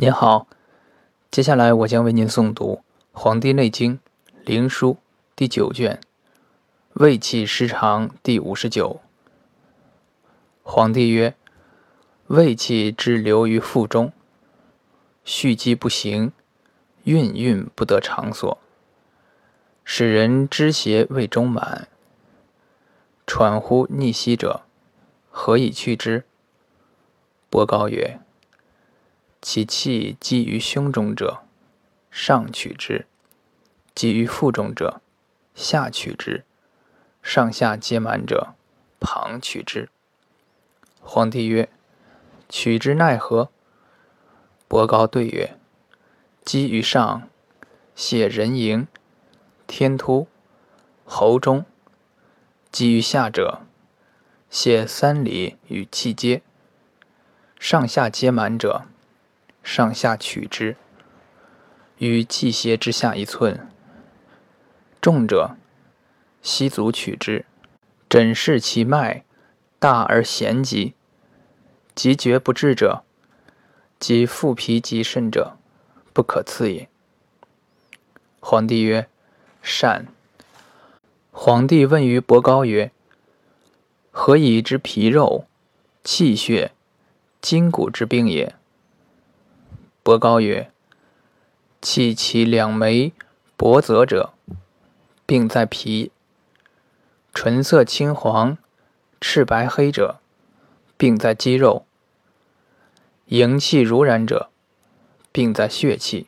您好，接下来我将为您诵读《黄帝内经·灵枢》第九卷《胃气失常》第五十九。皇帝曰：“胃气滞留于腹中，蓄积不行，运运不得场所，使人肢邪胃中满，喘呼逆息者，何以去之？”伯高曰。其气积于胸中者，上取之；积于腹中者，下取之；上下皆满者，旁取之。皇帝曰：“取之奈何？”伯高对曰：“积于上，泄人迎、天突、喉中；积于下者，泄三里与气阶；上下皆满者。”上下取之，于气胁之下一寸。重者，膝足取之，诊视其脉，大而弦急，急绝不治者，即腹皮及肾者，不可刺也。皇帝曰：“善。”皇帝问于伯高曰：“何以知皮肉、气血、筋骨之病也？”伯高曰：“气其两眉薄泽者，病在皮；唇色青黄、赤白黑者，病在肌肉；营气如然者，病在血气；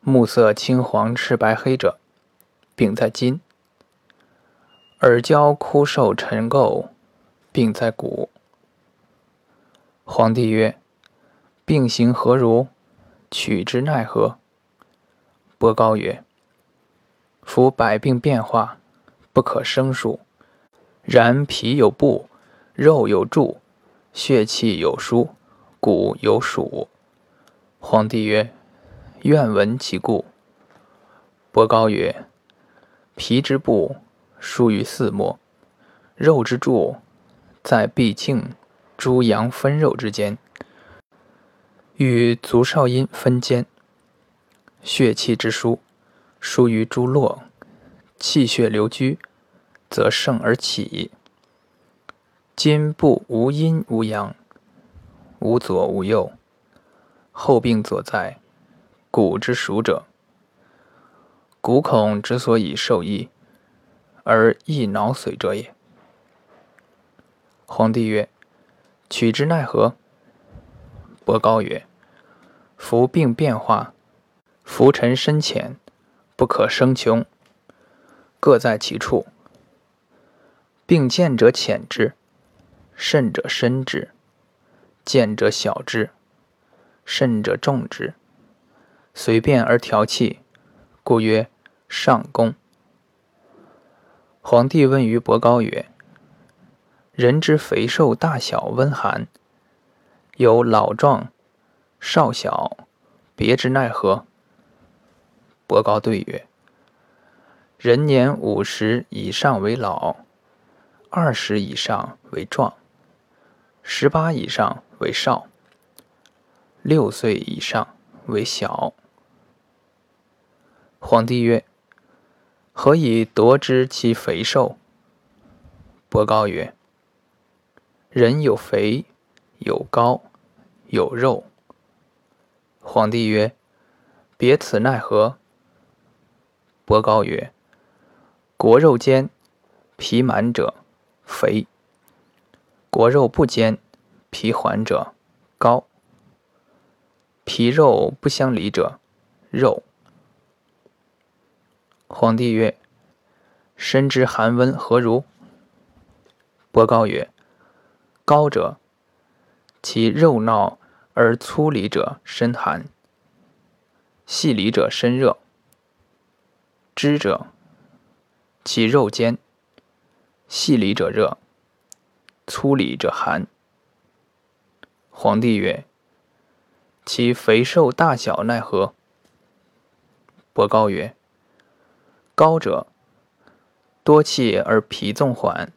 目色青黄、赤白黑者，病在筋；耳焦枯瘦沉垢，病在骨。”皇帝曰。病行何如？取之奈何？伯高曰：“夫百病变化，不可胜数。然皮有布，肉有柱，血气有疏，骨有属。”皇帝曰：“愿闻其故。”伯高曰：“皮之布，疏于四末；肉之柱，在必庆、诸阳分肉之间。”与足少阴分间，血气之疏，疏于诸络，气血流居，则盛而起。今部无阴无阳，无左无右，后病所在，骨之属者。骨孔之所以受益，而益脑髓者也。皇帝曰：“取之奈何？”伯高曰：夫病变化，浮沉深浅，不可生穷，各在其处。病见者浅之，甚者深之；见者小之，甚者重之。随便而调气，故曰上攻。皇帝问于伯高曰：“人之肥瘦大小温寒，有老壮。”少小，别之奈何？伯高对曰：“人年五十以上为老，二十以上为壮，十八以上为少，六岁以上为小。”皇帝曰：“何以夺之其肥瘦？”伯高曰：“人有肥，有高，有肉。”皇帝曰：“别此奈何？”伯高曰：“国肉坚，皮满者肥；国肉不坚，皮缓者高。皮肉不相离者肉。”皇帝曰：“身之寒温何如？”伯高曰：“高者，其肉闹。”而粗里者身寒，细里者身热。知者，其肉坚；细里者热，粗里者寒。皇帝曰：“其肥瘦大小奈何？”伯高曰：“高者，多气而脾纵缓，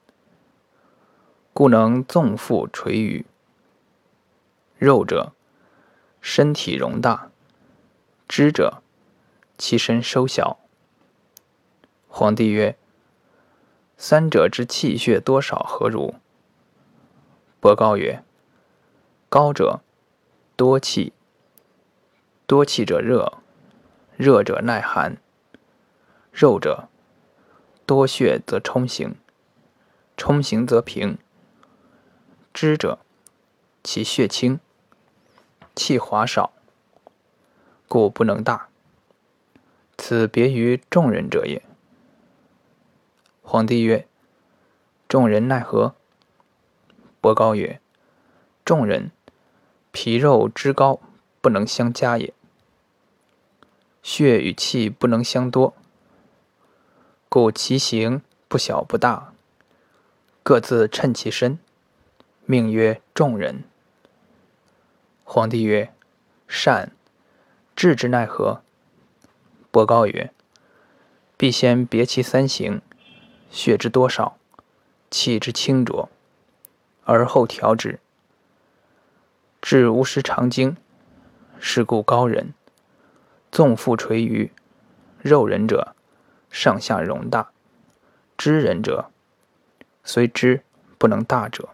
故能纵腹垂纡。”肉者，身体容大。知者，其身收小。皇帝曰：“三者之气血多少何如？”伯高曰：“高者多气，多气者热，热者耐寒；肉者多血则冲行，冲行则平。知者，其血清，气华少。”故不能大，此别于众人者也。皇帝曰：“众人奈何？”伯高曰：“众人，皮肉之高不能相加也，血与气不能相多，故其形不小不大，各自称其身，命曰众人。”皇帝曰：“善。”治之奈何？伯高曰：“必先别其三行，血之多少，气之清浊，而后调之。治无失常经，是故高人纵腹垂鱼，肉人者上下容大，知人者虽知不能大者。”